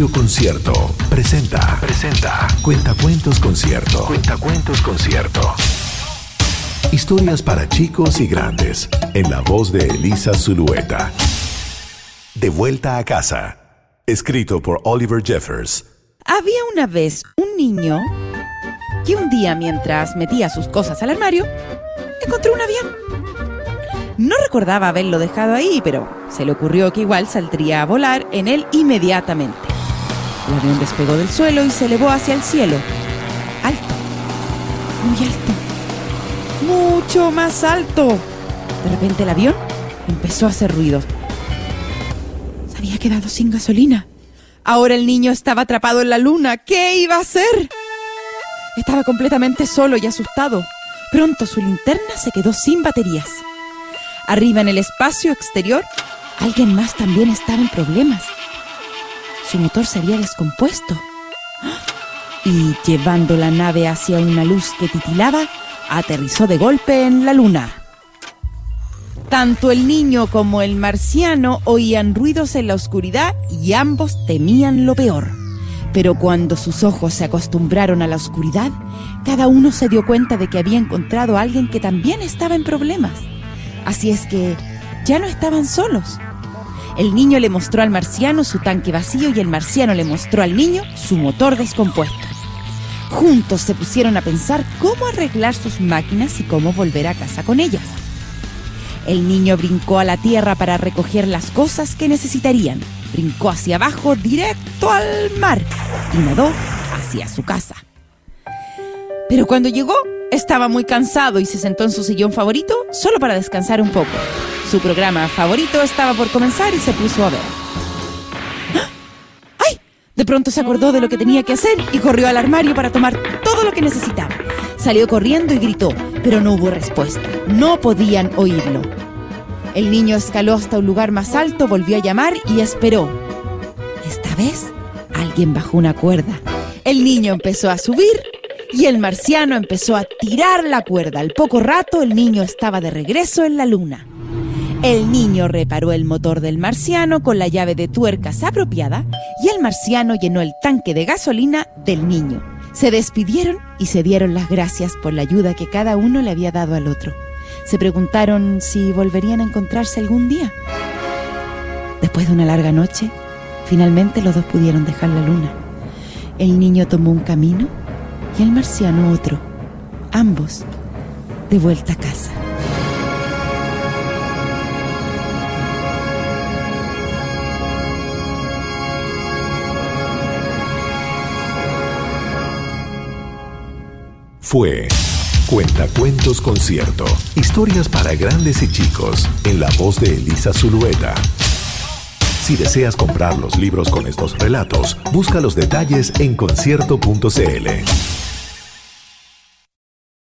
Radio Concierto presenta. Presenta. Cuentacuentos Concierto. Cuentacuentos Concierto. Historias para chicos y grandes. En la voz de Elisa Zulueta. De vuelta a casa. Escrito por Oliver Jeffers. Había una vez un niño que un día mientras metía sus cosas al armario, encontró un avión. No recordaba haberlo dejado ahí, pero se le ocurrió que igual saldría a volar en él inmediatamente. El avión despegó del suelo y se elevó hacia el cielo. Alto, muy alto, mucho más alto. De repente el avión empezó a hacer ruido. Se había quedado sin gasolina. Ahora el niño estaba atrapado en la luna. ¿Qué iba a hacer? Estaba completamente solo y asustado. Pronto su linterna se quedó sin baterías. Arriba en el espacio exterior, alguien más también estaba en problemas. Su motor se había descompuesto. Y llevando la nave hacia una luz que titilaba, aterrizó de golpe en la luna. Tanto el niño como el marciano oían ruidos en la oscuridad y ambos temían lo peor. Pero cuando sus ojos se acostumbraron a la oscuridad, cada uno se dio cuenta de que había encontrado a alguien que también estaba en problemas. Así es que ya no estaban solos. El niño le mostró al marciano su tanque vacío y el marciano le mostró al niño su motor descompuesto. Juntos se pusieron a pensar cómo arreglar sus máquinas y cómo volver a casa con ellas. El niño brincó a la tierra para recoger las cosas que necesitarían. Brincó hacia abajo directo al mar y nadó hacia su casa. Pero cuando llegó, estaba muy cansado y se sentó en su sillón favorito solo para descansar un poco. Su programa favorito estaba por comenzar y se puso a ver. ¡Ay! De pronto se acordó de lo que tenía que hacer y corrió al armario para tomar todo lo que necesitaba. Salió corriendo y gritó, pero no hubo respuesta. No podían oírlo. El niño escaló hasta un lugar más alto, volvió a llamar y esperó. Esta vez, alguien bajó una cuerda. El niño empezó a subir y el marciano empezó a tirar la cuerda. Al poco rato, el niño estaba de regreso en la luna. El niño reparó el motor del marciano con la llave de tuercas apropiada y el marciano llenó el tanque de gasolina del niño. Se despidieron y se dieron las gracias por la ayuda que cada uno le había dado al otro. Se preguntaron si volverían a encontrarse algún día. Después de una larga noche, finalmente los dos pudieron dejar la luna. El niño tomó un camino el marciano otro, ambos de vuelta a casa. Fue Cuentacuentos Concierto. Historias para grandes y chicos. En la voz de Elisa Zulueta. Si deseas comprar los libros con estos relatos, busca los detalles en concierto.cl.